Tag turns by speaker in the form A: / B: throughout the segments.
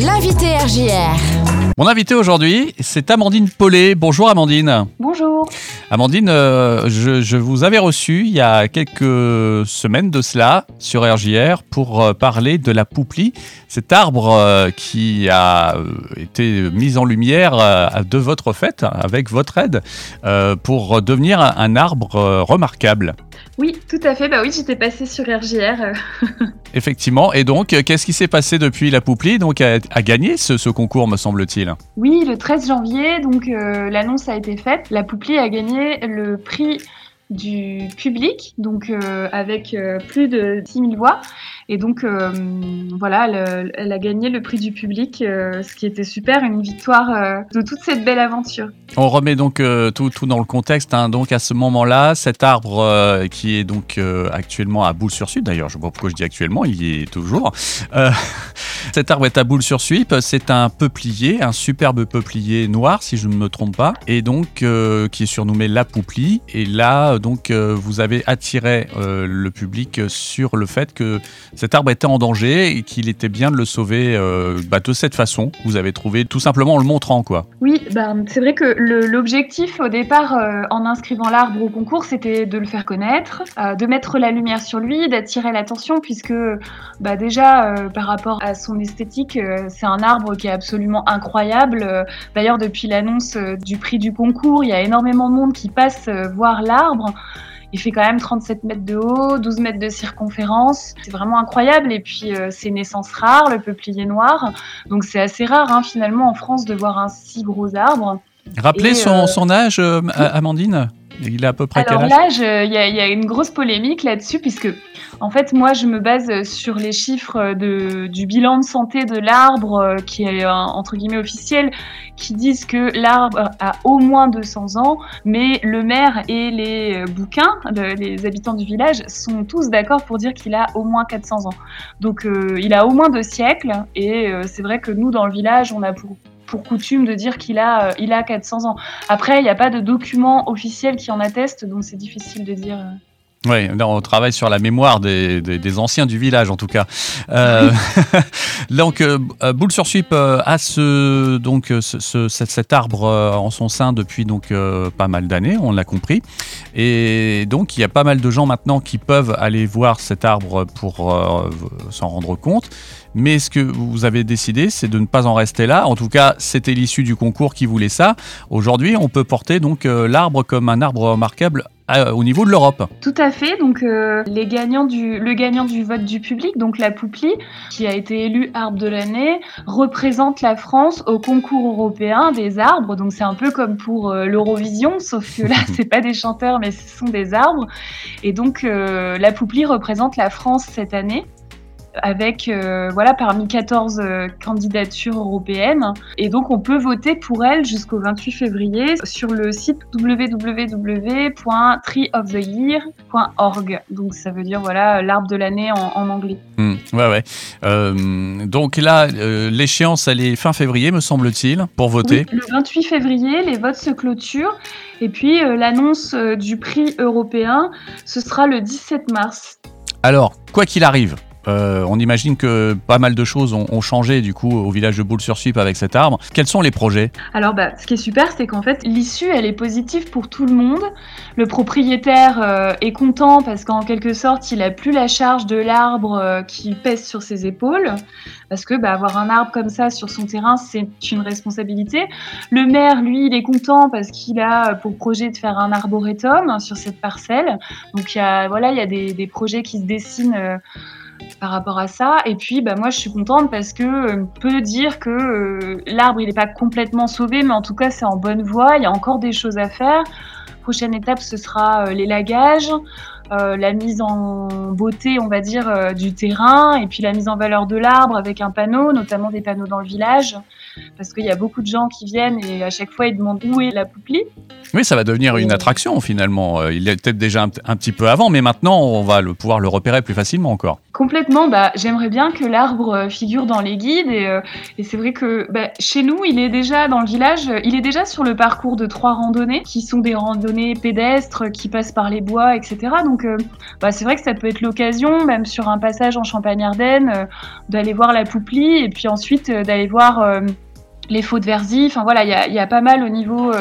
A: L'invité RJR.
B: Mon invité aujourd'hui, c'est Amandine Paulet. Bonjour Amandine.
C: Bonjour.
B: Amandine, euh, je, je vous avais reçu il y a quelques semaines de cela sur RJR pour euh, parler de la pouplie, cet arbre euh, qui a été mis en lumière de votre fait, avec votre aide, pour devenir un, un arbre remarquable.
C: Oui, tout à fait. Bah oui, j'étais passée sur RJR.
B: Effectivement. Et donc, qu'est-ce qui s'est passé depuis la pouplie Donc, a, a gagné ce, ce concours, me semble-t-il?
C: Oui, le 13 janvier, donc euh, l'annonce a été faite. La Pouplie a gagné le prix du public, donc euh, avec euh, plus de 6000 voix. Et donc, euh, voilà, elle, a gagné le prix du public, euh, ce qui était super, une victoire euh, de toute cette belle aventure.
B: On remet donc tout, tout dans le contexte. hein. Donc à ce moment-là, cet arbre qui est donc actuellement à Boule-sur-Suip, d'ailleurs, je ne sais pas pourquoi je dis actuellement, il y est toujours. Cet arbre est à Boule-sur-Suip. C'est un peuplier, un superbe peuplier noir, si je ne me trompe pas, et donc qui est surnommé la pouplie. Et là, donc, vous avez attiré le public sur le fait que cet arbre était en danger et qu'il était bien de le sauver euh, bah, de cette façon. Vous avez trouvé tout simplement en le montrant, quoi.
C: Oui, bah, c'est vrai que l'objectif au départ, euh, en inscrivant l'arbre au concours, c'était de le faire connaître, euh, de mettre la lumière sur lui, d'attirer l'attention, puisque bah, déjà, par rapport à son esthétique, c'est un arbre qui est absolument incroyable. D'ailleurs, depuis l'annonce du prix du concours, il y a énormément de monde qui passe voir l'arbre. Il fait quand même 37 mètres de haut, 12 mètres de circonférence. C'est vraiment incroyable. Et puis, euh, c'est une essence rare, le peuplier noir. Donc, c'est assez rare, hein, finalement, en France, de voir un si gros arbre.
B: Rappelez son,
C: euh,
B: son âge, euh, Amandine Il a à peu près
C: Alors
B: quel âge?
C: l'âge, il y, y a une grosse polémique là-dessus, puisque, en fait, moi, je me base sur les chiffres du bilan de santé de l'arbre, euh, qui est, euh, entre guillemets, officiel, qui disent que l'arbre a au moins 200 ans, mais le maire et les euh, bouquins, le- les habitants du village, sont tous d'accord pour dire qu'il a au moins 400 ans. Donc, il a au moins deux siècles, et c'est vrai que nous, dans le village, on a pour coutume de dire qu'il a, euh, il a 400 ans. Après, il n'y a pas de document officiel qui en atteste, donc c'est difficile de dire.
B: Oui, on travaille sur la mémoire des, anciens du village, en tout cas. Euh, donc, euh, euh, Boule-sur-Suip euh, a ce, donc, ce- ce- cet, arbre en son sein depuis donc, pas mal d'années, on l'a compris. Et donc, il y a pas mal de gens maintenant qui peuvent aller voir cet arbre pour s'en rendre compte. Mais ce que vous avez décidé, c'est de ne pas en rester là. En tout cas, c'était l'issue du concours qui voulait ça. Aujourd'hui, on peut porter donc l'arbre comme un arbre remarquable euh, au niveau de l'Europe.
C: Tout à fait. Donc, euh, les gagnants du, le gagnant du vote du public, donc la Pouplie, qui a été élu arbre de l'année, représente la France au concours européen des arbres. Donc, c'est un peu comme pour euh, l'Eurovision, sauf que là, c'est pas des chanteurs, mais ce sont des arbres. Et donc, euh, la Pouplie représente la France cette année avec euh, voilà parmi 14 euh, candidatures européennes et donc on peut voter pour elle jusqu'au 28 février sur le site www.treeoftheyear.org donc ça veut dire voilà l'arbre de l'année en, en anglais.
B: Hmm, ouais, ouais. Euh, donc là, l'échéance, elle est fin février, me semble-t-il, pour voter.
C: Oui, le 28 février, les votes se clôturent et puis l'annonce du prix européen, ce sera le 17 mars.
B: Alors, quoi qu'il arrive, euh, on imagine que pas mal de choses ont, changé du coup au village de Boule-sur-Suip avec cet arbre. Quels sont les projets?
C: Alors, bah, ce qui est super, c'est qu'en fait, l'issue, elle est positive pour tout le monde. Le propriétaire euh, est content parce qu'en quelque sorte, il a plus la charge de l'arbre euh, qui pèse sur ses épaules. Parce que bah, avoir un arbre comme ça sur son terrain, c'est une responsabilité. Le maire, lui, il est content parce qu'il a pour projet de faire un arboretum sur cette parcelle. Donc, il y a, voilà, il y a des projets qui se dessinent. Par rapport à ça. Et puis, bah, moi, je suis contente parce que euh, on peut dire que euh, l'arbre, il n'est pas complètement sauvé, mais en tout cas, c'est en bonne voie. Il y a encore des choses à faire. Prochaine étape, ce sera euh, l'élagage, la mise en beauté, on va dire, du terrain, et puis la mise en valeur de l'arbre avec un panneau, notamment des panneaux dans le village, parce qu'il y a beaucoup de gens qui viennent et à chaque fois, ils demandent où est la pouplie.
B: Oui, ça va devenir une attraction finalement. Euh, Il est peut-être déjà un, un petit peu avant, mais maintenant, on va le, pouvoir le repérer plus facilement encore.
C: Complètement, bah, j'aimerais bien que l'arbre euh, figure dans les guides et, euh, et c'est vrai que bah, chez nous, il est déjà dans le village, il est déjà sur le parcours de trois randonnées qui sont des randonnées pédestres qui passent par les bois, etc. Donc Donc, bah, c'est vrai que ça peut être l'occasion, même sur un passage en Champagne-Ardenne, d'aller voir la Pouplie et puis ensuite d'aller voir les faux de Verzy. Enfin voilà, il y a, pas mal au niveau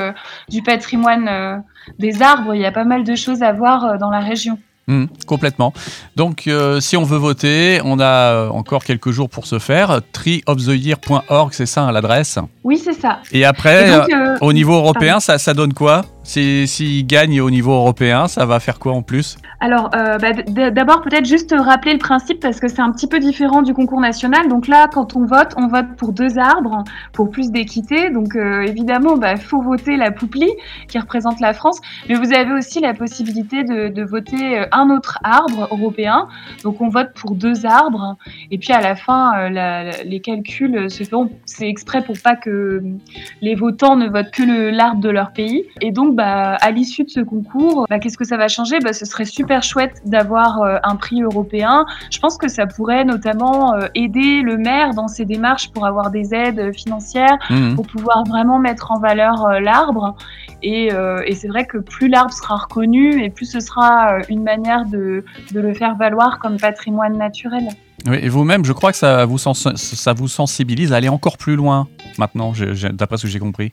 C: du patrimoine des arbres, il y a pas mal de choses à voir dans la région.
B: Mmh, complètement. Donc, euh, si on veut voter, on a euh, encore quelques jours pour se faire. Treeoftheyear.org, c'est ça hein, l'adresse?
C: Oui, c'est ça.
B: Et après, euh, au niveau européen, ça, ça donne quoi? S'il gagne au niveau européen, ça va faire quoi en plus?
C: Alors, euh, bah, d'abord, peut-être juste rappeler le principe parce que c'est un petit peu différent du concours national. Donc là, quand on vote, on vote pour deux arbres, pour plus d'équité. Donc euh, évidemment, il bah, faut voter la Pouplie qui représente la France. Mais vous avez aussi la possibilité de, voter euh, un autre arbre européen. Donc on vote pour deux arbres. Et puis à la fin, les calculs se font. C'est exprès pour pas que les votants ne votent que l'arbre de leur pays. Et donc, bah, à l'issue de ce concours, bah, qu'est-ce que ça va changer? Bah, Ce serait super chouette d'avoir euh, un prix européen. Je pense que ça pourrait notamment euh, aider le maire dans ses démarches pour avoir des aides financières, mmh. pour pouvoir vraiment mettre en valeur euh, l'arbre. Et, c'est vrai que plus l'arbre sera reconnu et plus ce sera une manière de, le faire valoir comme patrimoine naturel.
B: Oui, et vous-même, je crois que ça vous, ça vous sensibilise à aller encore plus loin maintenant, d'après ce que j'ai compris.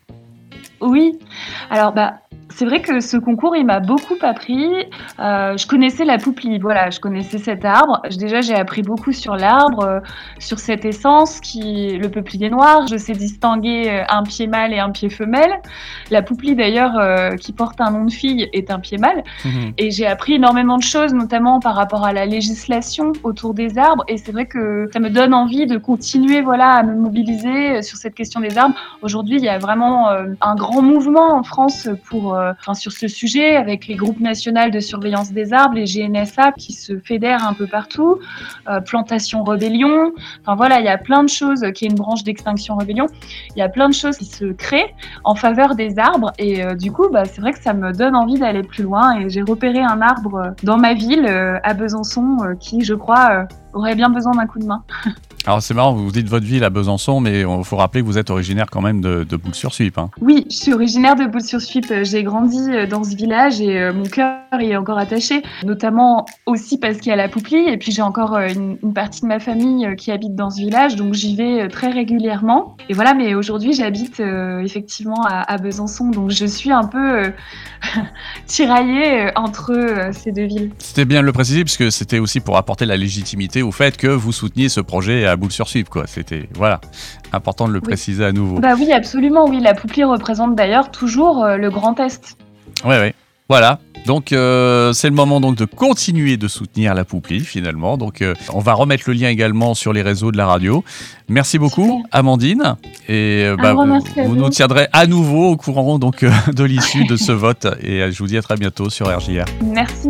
C: Oui, alors bah, c'est vrai que ce concours, il m'a beaucoup appris. Euh, je connaissais la pouplie, voilà, je connaissais cet arbre. Déjà, j'ai appris beaucoup sur l'arbre, euh, sur cette essence qui le peuplier noir. Je sais distinguer euh, un pied mâle et un pied femelle. La pouplie, d'ailleurs, qui porte un nom de fille, est un pied mâle. Mhm. Et j'ai appris énormément de choses, notamment par rapport à la législation autour des arbres. Et c'est vrai que ça me donne envie de continuer, voilà, à me mobiliser sur cette question des arbres. Aujourd'hui, il y a vraiment un grand mouvement en France pour euh, sur ce sujet avec les groupes nationaux de surveillance des arbres, les GNSA qui se fédèrent un peu partout, euh, Plantation Rébellion. Enfin voilà, il y a plein de choses qui est une branche d'extinction rébellion. Il y a plein de choses qui se créent en faveur des arbres et euh, du coup, bah, c'est vrai que ça me donne envie d'aller plus loin et j'ai repéré un arbre dans ma ville à Besançon qui, je crois, aurait bien besoin d'un coup de main.
B: Alors c'est marrant, vous dites votre ville à Besançon, mais il faut rappeler que vous êtes originaire quand même de, de Boules-sur-Suip. Hein.
C: Oui, je suis originaire de Boules-sur-Suip. J'ai grandi euh, dans ce village et euh, mon cœur y est encore attaché, notamment aussi parce qu'il y a la Pouplie. Et puis j'ai encore euh, une, partie de ma famille qui habite dans ce village, donc j'y vais très régulièrement. Et voilà, mais aujourd'hui j'habite effectivement à, Besançon, donc je suis un peu tiraillée entre ces deux villes.
B: C'était bien de le préciser, puisque c'était aussi pour apporter la légitimité au fait que vous souteniez ce projet à boule sur suivre quoi. C'était voilà, important de le préciser à nouveau.
C: Bah oui, absolument, oui. La Pouplie représente d'ailleurs toujours euh, le Grand Est.
B: Oui, oui. Voilà. Donc euh, c'est le moment donc de continuer de soutenir la Pouplie finalement. Donc euh, on va remettre le lien également sur les réseaux de la radio. Merci beaucoup Amandine et bah, vous, vous, nous tiendrez à nouveau au courant donc de l'issue de ce vote et je vous dis à très bientôt sur RJR.
C: Merci.